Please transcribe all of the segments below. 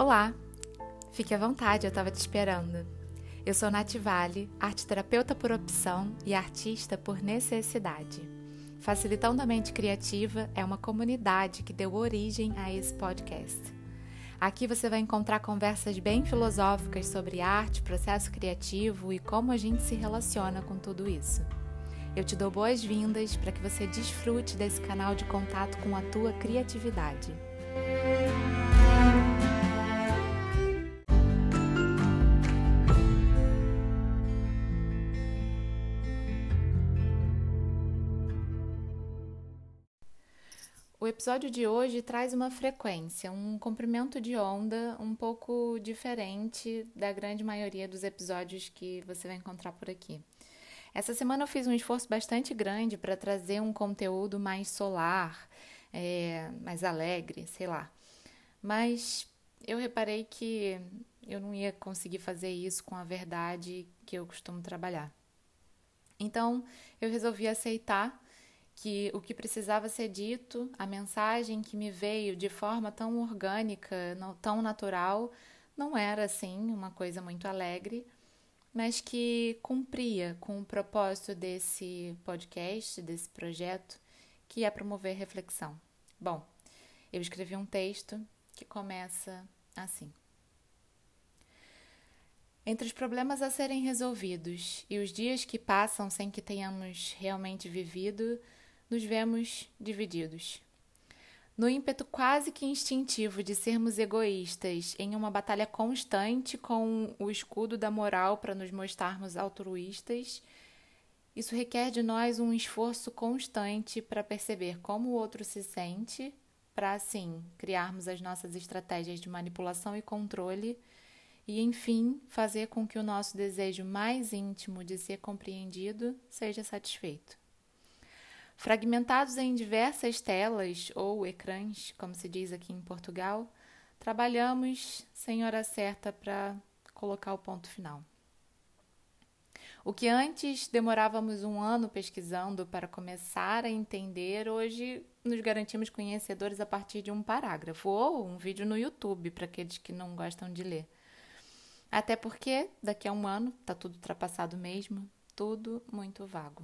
Olá! Fique à vontade, eu estava te esperando. Eu sou Nath Vale, arte terapeuta por opção e artista por necessidade. Facilitando a Mente Criativa é uma comunidade que deu origem a esse podcast. Aqui você vai encontrar conversas bem filosóficas sobre arte, processo criativo e como a gente se relaciona com tudo isso. Eu te dou boas-vindas para que você desfrute desse canal de contato com a tua criatividade. O episódio de hoje traz uma frequência, um comprimento de onda um pouco diferente da grande maioria dos episódios que você vai encontrar por aqui. Essa semana eu fiz um esforço bastante grande para trazer um conteúdo mais solar, é, mais alegre, sei lá. Mas eu reparei que eu não ia conseguir fazer isso com a verdade que eu costumo trabalhar. Então eu resolvi aceitar que o que precisava ser dito, a mensagem que me veio de forma tão orgânica, não, tão natural, não era assim uma coisa muito alegre, mas que cumpria com o propósito desse podcast, desse projeto, que é promover reflexão. Bom, eu escrevi um texto que começa assim. Entre os problemas a serem resolvidos e os dias que passam sem que tenhamos realmente vivido, nos vemos divididos. No ímpeto quase que instintivo de sermos egoístas, em uma batalha constante com o escudo da moral para nos mostrarmos altruístas, isso requer de nós um esforço constante para perceber como o outro se sente, para assim criarmos as nossas estratégias de manipulação e controle e, enfim, fazer com que o nosso desejo mais íntimo de ser compreendido seja satisfeito. Fragmentados em diversas telas ou ecrãs, como se diz aqui em Portugal, trabalhamos sem hora certa para colocar o ponto final. O que antes demorávamos um ano pesquisando para começar a entender, hoje nos garantimos conhecedores a partir de um parágrafo ou um vídeo no YouTube para aqueles que não gostam de ler. Até porque daqui a um ano está tudo ultrapassado mesmo, tudo muito vago.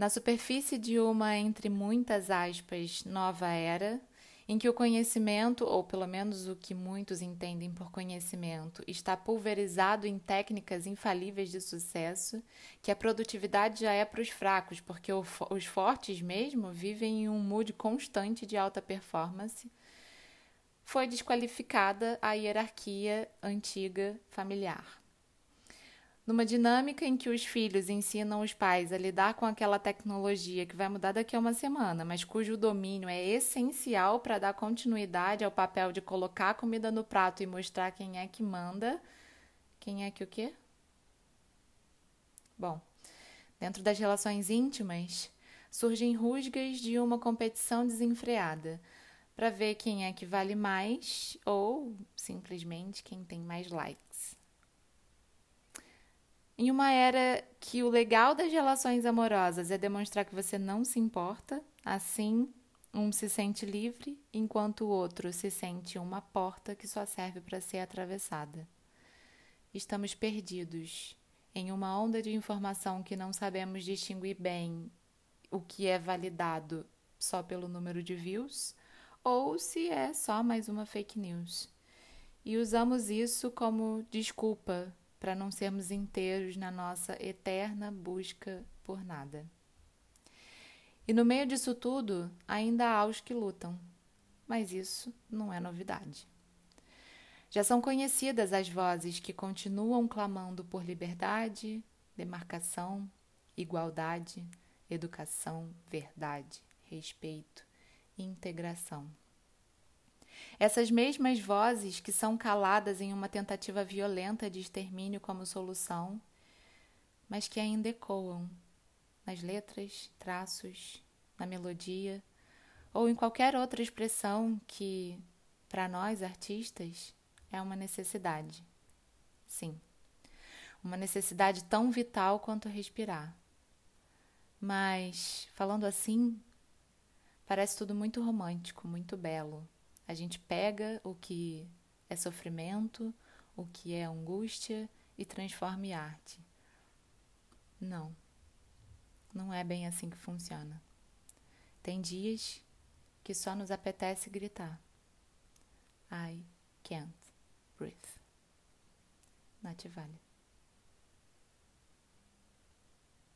Na superfície de uma, entre muitas aspas, nova era, em que o conhecimento, ou pelo menos o que muitos entendem por conhecimento, está pulverizado em técnicas infalíveis de sucesso, que a produtividade já é para os fracos, porque os fortes mesmo vivem em um mood constante de alta performance, foi desqualificada a hierarquia antiga familiar. Numa dinâmica em que os filhos ensinam os pais a lidar com aquela tecnologia que vai mudar daqui a uma semana, mas cujo domínio é essencial para dar continuidade ao papel de colocar a comida no prato e mostrar quem é que manda, quem é que o quê? Bom, dentro das relações íntimas, surgem rusgas de uma competição desenfreada para ver quem é que vale mais ou simplesmente quem tem mais likes. Em uma era que o legal das relações amorosas é demonstrar que você não se importa, assim, um se sente livre, enquanto o outro se sente uma porta que só serve para ser atravessada. Estamos perdidos em uma onda de informação que não sabemos distinguir bem o que é validado só pelo número de views ou se é só mais uma fake news. E usamos isso como desculpa para não sermos inteiros na nossa eterna busca por nada. E no meio disso tudo, ainda há os que lutam, mas isso não é novidade. Já são conhecidas as vozes que continuam clamando por liberdade, demarcação, igualdade, educação, verdade, respeito, integração. Essas mesmas vozes que são caladas em uma tentativa violenta de extermínio como solução, mas que ainda ecoam nas letras, traços, na melodia ou em qualquer outra expressão que, para nós artistas, é uma necessidade. Sim, uma necessidade tão vital quanto respirar. Mas, falando assim, parece tudo muito romântico, muito belo. A gente pega o que é sofrimento, o que é angústia e transforme arte. Não, não é bem assim que funciona. Tem dias que só nos apetece gritar. I can't breathe. Nath.